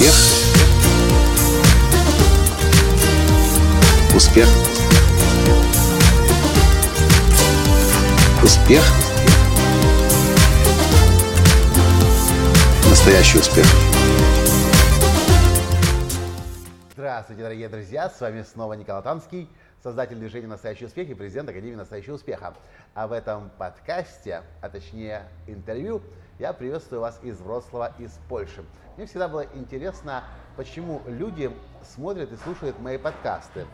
Успех. Успех. Успех. Настоящий успех. Здравствуйте, дорогие друзья! С вами снова Николай Танский, создатель движения «Настоящий успех» и президент Академии «Настоящего успеха». А в этом подкасте, а точнее интервью, я приветствую вас из Вроцлава, из Польши. Мне всегда было интересно, почему люди смотрят и слушают мои подкасты.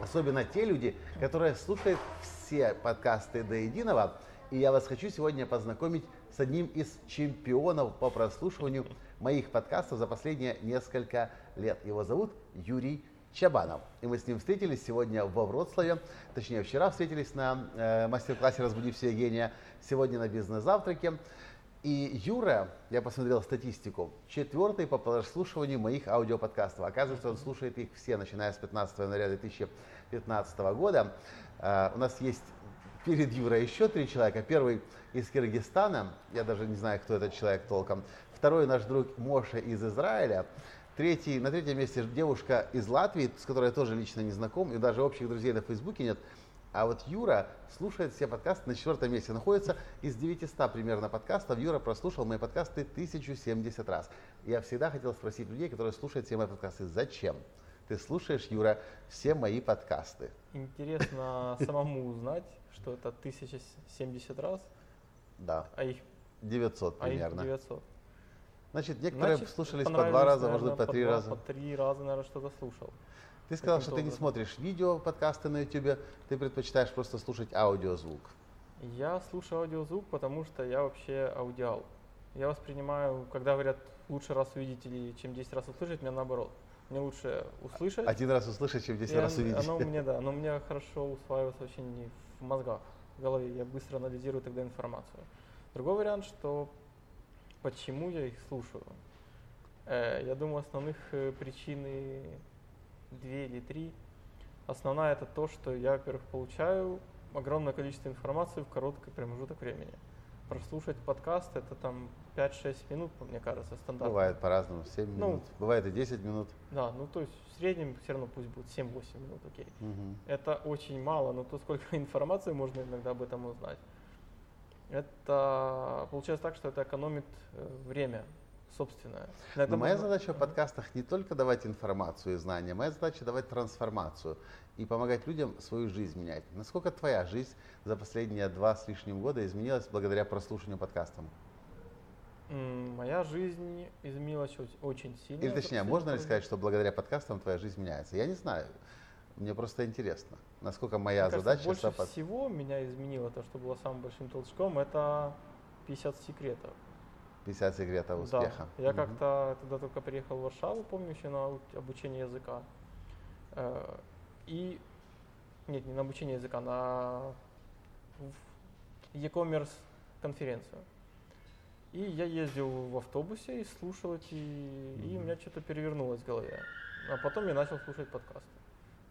Особенно те люди, которые слушают все подкасты до единого. И я вас хочу сегодня познакомить с одним из чемпионов по прослушиванию моих подкастов за последние несколько лет. Его зовут Юрий Чабанов. И мы с ним встретились сегодня во Вроцлаве, точнее вчера встретились на э, мастер-классе «Разбуди все гения», сегодня на бизнес-завтраке. И Юра, я посмотрел статистику, четвертый по прослушиванию моих аудиоподкастов. Оказывается, он слушает их все, начиная с 15 января 2015 года. Uh, у нас есть перед Юрой еще три человека. Первый из Киргизстана, я даже не знаю, кто этот человек толком. Второй наш друг Моша из Израиля. Третий, на третьем месте девушка из Латвии, с которой я тоже лично не знаком, и даже общих друзей на Фейсбуке нет. А вот Юра слушает все подкасты на четвертом месте. Находится из 900 примерно подкастов. Юра прослушал мои подкасты 1070 раз. Я всегда хотел спросить людей, которые слушают все мои подкасты, зачем? Ты слушаешь, Юра, все мои подкасты. Интересно самому узнать, что это 1070 раз. Да. А их 900 примерно. А их 900. Значит, некоторые Значит, слушались по два раза, наверное, может быть, по, по три раза. По три раза, наверное, что-то слушал. Ты сказал, что ты не смотришь видео, подкасты на YouTube, ты предпочитаешь просто слушать аудиозвук. Я слушаю аудиозвук, потому что я вообще аудиал. Я воспринимаю, когда говорят, лучше раз увидеть или чем 10 раз услышать, мне наоборот. Мне лучше услышать. Один раз услышать, чем 10 и раз увидеть. Оно мне, да, оно мне хорошо усваивается вообще не в мозгах, в голове. Я быстро анализирую тогда информацию. Другой вариант, что почему я их слушаю. Э, я думаю, основных э, причин две или три. Основная это то, что я, во-первых, получаю огромное количество информации в короткий промежуток времени. Прослушать подкаст это там 5-6 минут, мне кажется, стандартно. Бывает по-разному, 7 ну, минут, бывает и 10 минут. Да, ну то есть в среднем все равно пусть будет 7-8 минут, окей. Угу. Это очень мало, но то сколько информации можно иногда об этом узнать. Это получается так, что это экономит э, время собственное. Но моя задача в подкастах не только давать информацию и знания, моя задача давать трансформацию и помогать людям свою жизнь менять. Насколько твоя жизнь за последние два с лишним года изменилась благодаря прослушиванию подкастов? Моя жизнь изменилась очень сильно. Или точнее, можно ли сказать, что благодаря подкастам твоя жизнь меняется? Я не знаю. Мне просто интересно, насколько моя Мне задача... Кажется, больше всего меня изменило то, что было самым большим толчком, это 50 секретов. 50 секретов успеха. Да. Я угу. как-то тогда только приехал в Варшаву, помню, еще на обучение языка. Э, и нет, не на обучение языка, на e-commerce конференцию. И я ездил в автобусе и слушал эти, mm и у меня что-то перевернулось в голове. А потом я начал слушать подкасты.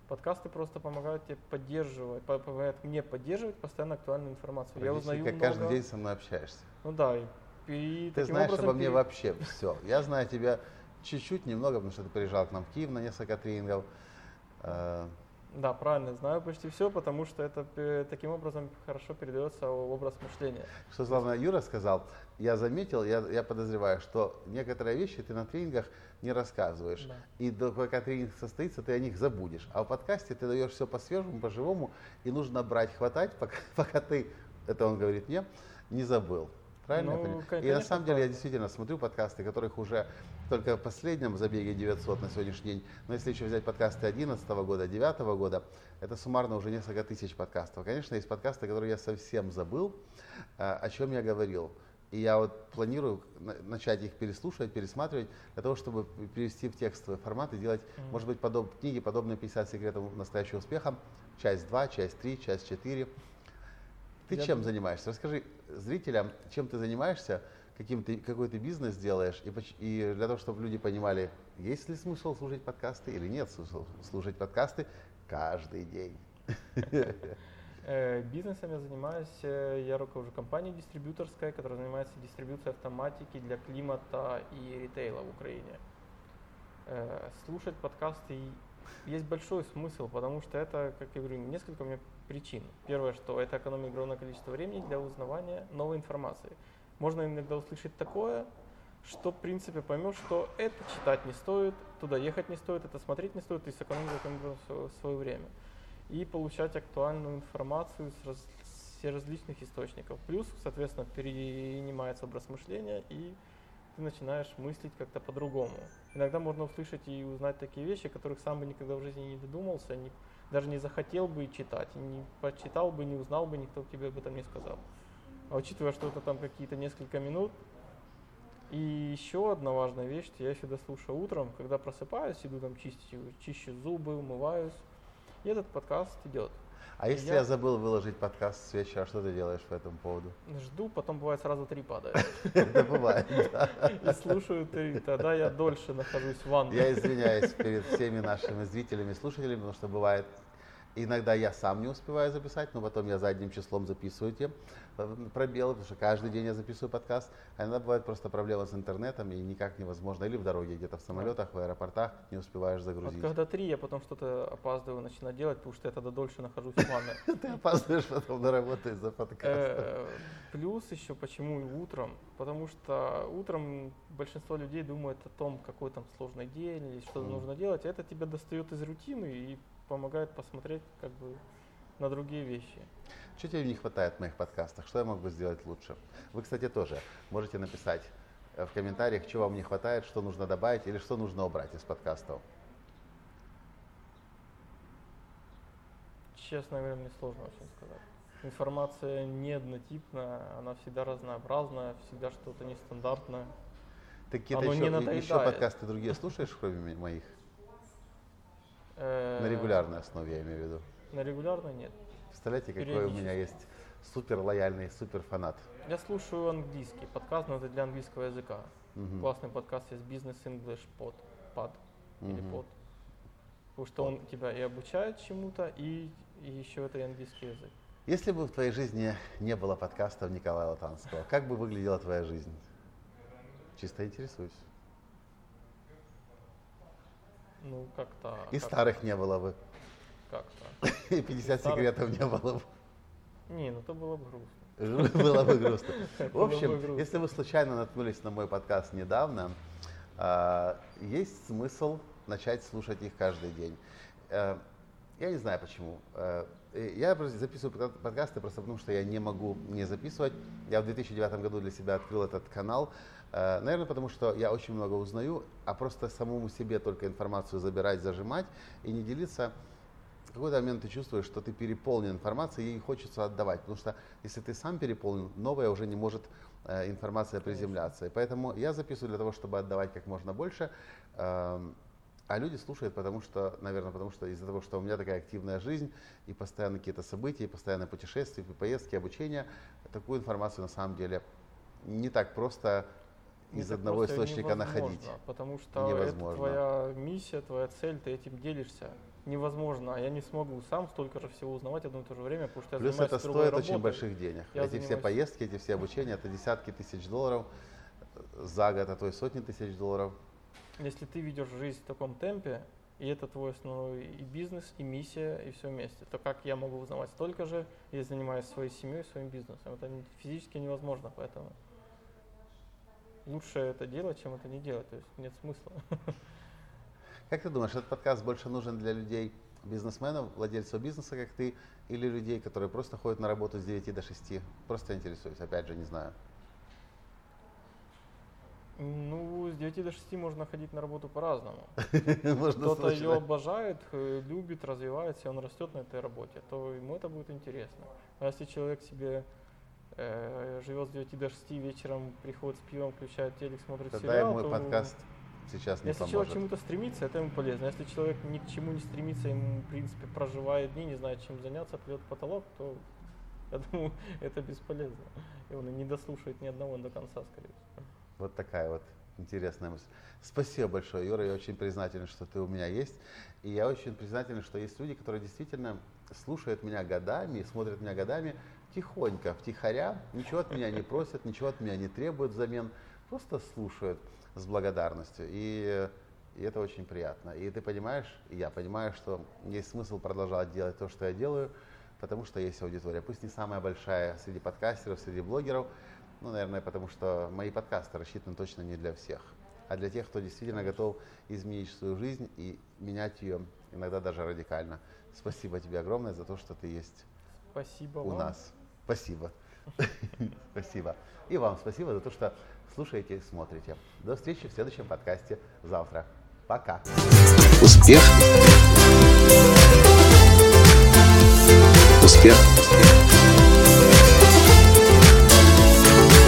Подкасты просто помогают тебе поддерживать, помогают мне поддерживать постоянно актуальную информацию. я узнаю как много... каждый день со мной общаешься. Ну да, и ты знаешь обо мне вообще все. Я знаю тебя чуть-чуть, немного, потому что ты приезжал к нам в Киев на несколько тренингов. Э, да, правильно, знаю почти все, потому что это таким образом хорошо передается образ мышления. Что главное, Юра сказал, я заметил, я, я подозреваю, что некоторые вещи ты на тренингах не рассказываешь. Да. И до, пока тренинг состоится, ты о них забудешь. А в подкасте ты даешь все по-свежему, по-живому, и нужно брать, хватать, пока, пока ты, это он говорит мне, не забыл. Правильно? Ну, конечно, и на самом деле я действительно смотрю подкасты, которых уже только в последнем забеге 900 на сегодняшний день, но если еще взять подкасты 2011 года, 2009 года, это суммарно уже несколько тысяч подкастов. Конечно, есть подкасты, которые я совсем забыл, э, о чем я говорил. И я вот планирую начать их переслушивать, пересматривать, для того, чтобы перевести в текстовый формат и делать, mm-hmm. может быть, подоб, книги, подобные 50 секретов настоящего успеха, часть 2, часть 3, часть 4. Ты я чем думаю... занимаешься? Расскажи зрителям, чем ты занимаешься, каким ты, какой ты бизнес делаешь, и, и для того, чтобы люди понимали, есть ли смысл слушать подкасты или нет смысла слушать подкасты каждый день. Э, бизнесом я занимаюсь, э, я руковожу компанией дистрибьюторской, которая занимается дистрибьюцией автоматики для климата и ритейла в Украине. Э, слушать подкасты есть большой смысл, потому что это, как я говорю, несколько у меня причин. Первое, что это экономит огромное количество времени для узнавания новой информации. Можно иногда услышать такое, что, в принципе, поймешь, что это читать не стоит, туда ехать не стоит, это смотреть не стоит, и сэкономить свое время. И получать актуальную информацию с, раз, с различных источников. Плюс, соответственно, перенимается образ мышления, и ты начинаешь мыслить как-то по-другому. Иногда можно услышать и узнать такие вещи, которых сам бы никогда в жизни не додумался, не, даже не захотел бы читать, не почитал бы, не узнал бы, никто тебе об этом не сказал. А учитывая, что это там какие-то несколько минут, и еще одна важная вещь, что я всегда слушаю утром, когда просыпаюсь, иду там чистить, чищу зубы, умываюсь, и этот подкаст идет. А если я... я забыл выложить подкаст с вечера, что ты делаешь по этому поводу? Жду, потом бывает сразу три падают. Это бывает, И слушаю три, тогда я дольше нахожусь в ванной. Я извиняюсь перед всеми нашими зрителями и слушателями, потому что бывает Иногда я сам не успеваю записать, но потом я задним числом записываю те э, пробелы, потому что каждый день я записываю подкаст. А иногда бывает просто проблема с интернетом, и никак невозможно. Или в дороге, где-то в самолетах, в аэропортах не успеваешь загрузить. Вот когда три, я потом что-то опаздываю, начинаю делать, потому что я тогда дольше нахожусь в ванной. Ты опаздываешь потом на работу из-за подкаста. Э, плюс еще почему и утром, потому что утром большинство людей думает о том, какой там сложный день или что нужно делать, это тебя достает из рутины и помогает посмотреть как бы на другие вещи. Что тебе не хватает в моих подкастах? Что я мог бы сделать лучше? Вы, кстати, тоже можете написать э, в комментариях, что вам не хватает, что нужно добавить или что нужно убрать из подкастов. Честно говоря, мне сложно очень сказать. Информация не однотипная, она всегда разнообразная, всегда что-то нестандартное. Ты какие-то еще, еще подкасты другие слушаешь, кроме моих? На регулярной основе, я имею в виду. На регулярной нет. Представляете, какой у меня есть супер лояльный, супер фанат. Я слушаю английский подкаст, но это для английского языка. Угу. Классный подкаст есть Business English Pod, Pod угу. или Pod. Потому что он тебя и обучает чему-то, и, и еще это и английский язык. Если бы в твоей жизни не было подкастов Николая Латанского, как бы выглядела твоя жизнь? Чисто интересуюсь. Ну, как-то. И как старых не было бы. Как-то. И 50 старых... секретов не было бы. Не, ну это было бы грустно. Было бы грустно. В общем, если вы случайно наткнулись на мой подкаст недавно, а, есть смысл начать слушать их каждый день. Я не знаю почему. Э, я записываю подкасты просто потому, что я не могу не записывать. Я в 2009 году для себя открыл этот канал. Э, наверное, потому что я очень много узнаю, а просто самому себе только информацию забирать, зажимать и не делиться. В какой-то момент ты чувствуешь, что ты переполнен информацией и хочется отдавать. Потому что если ты сам переполнен, новая уже не может э, информация приземляться. И поэтому я записываю для того, чтобы отдавать как можно больше. А люди слушают, потому что, наверное, потому что из-за того, что у меня такая активная жизнь, и постоянно какие-то события, и постоянно путешествия, и поездки, обучение, такую информацию на самом деле не так просто из это одного источника находить. Потому что невозможно. это твоя миссия, твоя цель, ты этим делишься. Невозможно. Я не смогу сам столько же всего узнавать одно и то же время, потому что я Плюс это стоит работой. очень больших денег. Я эти занимаюсь... все поездки, эти все обучения, это десятки тысяч долларов за год, а то и сотни тысяч долларов. Если ты ведешь жизнь в таком темпе, и это твой основной и бизнес, и миссия, и все вместе, то как я могу узнавать столько же, если занимаюсь своей семьей, своим бизнесом? Это физически невозможно, поэтому лучше это делать, чем это не делать. То есть нет смысла. Как ты думаешь, этот подкаст больше нужен для людей, бизнесменов, владельцев бизнеса, как ты, или людей, которые просто ходят на работу с 9 до 6? Просто интересуюсь, опять же, не знаю. Ну, с 9 до 6 можно ходить на работу по-разному. Кто-то ее обожает, э, любит, развивается, и он растет на этой работе, то ему это будет интересно. А если человек себе э, живет с 9 до 6 вечером, приходит с пивом, включает телек, смотрит Тогда сериал, мой то подкаст сейчас не Если поможет. человек к чему-то стремится, это ему полезно. Если человек ни к чему не стремится, ему, в принципе, проживает дни, не знает, чем заняться, плет потолок, то я думаю, это бесполезно. И он и не дослушает ни одного до конца, скорее всего. Вот такая вот интересная мысль. Спасибо большое, Юра. Я очень признателен, что ты у меня есть. И я очень признателен, что есть люди, которые действительно слушают меня годами и смотрят меня годами тихонько, втихаря, ничего от меня не просят, ничего от меня не требуют взамен, просто слушают с благодарностью. И И это очень приятно. И ты понимаешь, и я понимаю, что есть смысл продолжать делать то, что я делаю, потому что есть аудитория. Пусть не самая большая среди подкастеров, среди блогеров, ну, наверное, потому что мои подкасты рассчитаны точно не для всех, а для тех, кто действительно готов изменить свою жизнь и менять ее иногда даже радикально. Спасибо тебе огромное за то, что ты есть Спасибо у вам. нас. Спасибо. Спасибо. И вам спасибо за то, что слушаете и смотрите. До встречи в следующем подкасте завтра. Пока. Успех. Успех.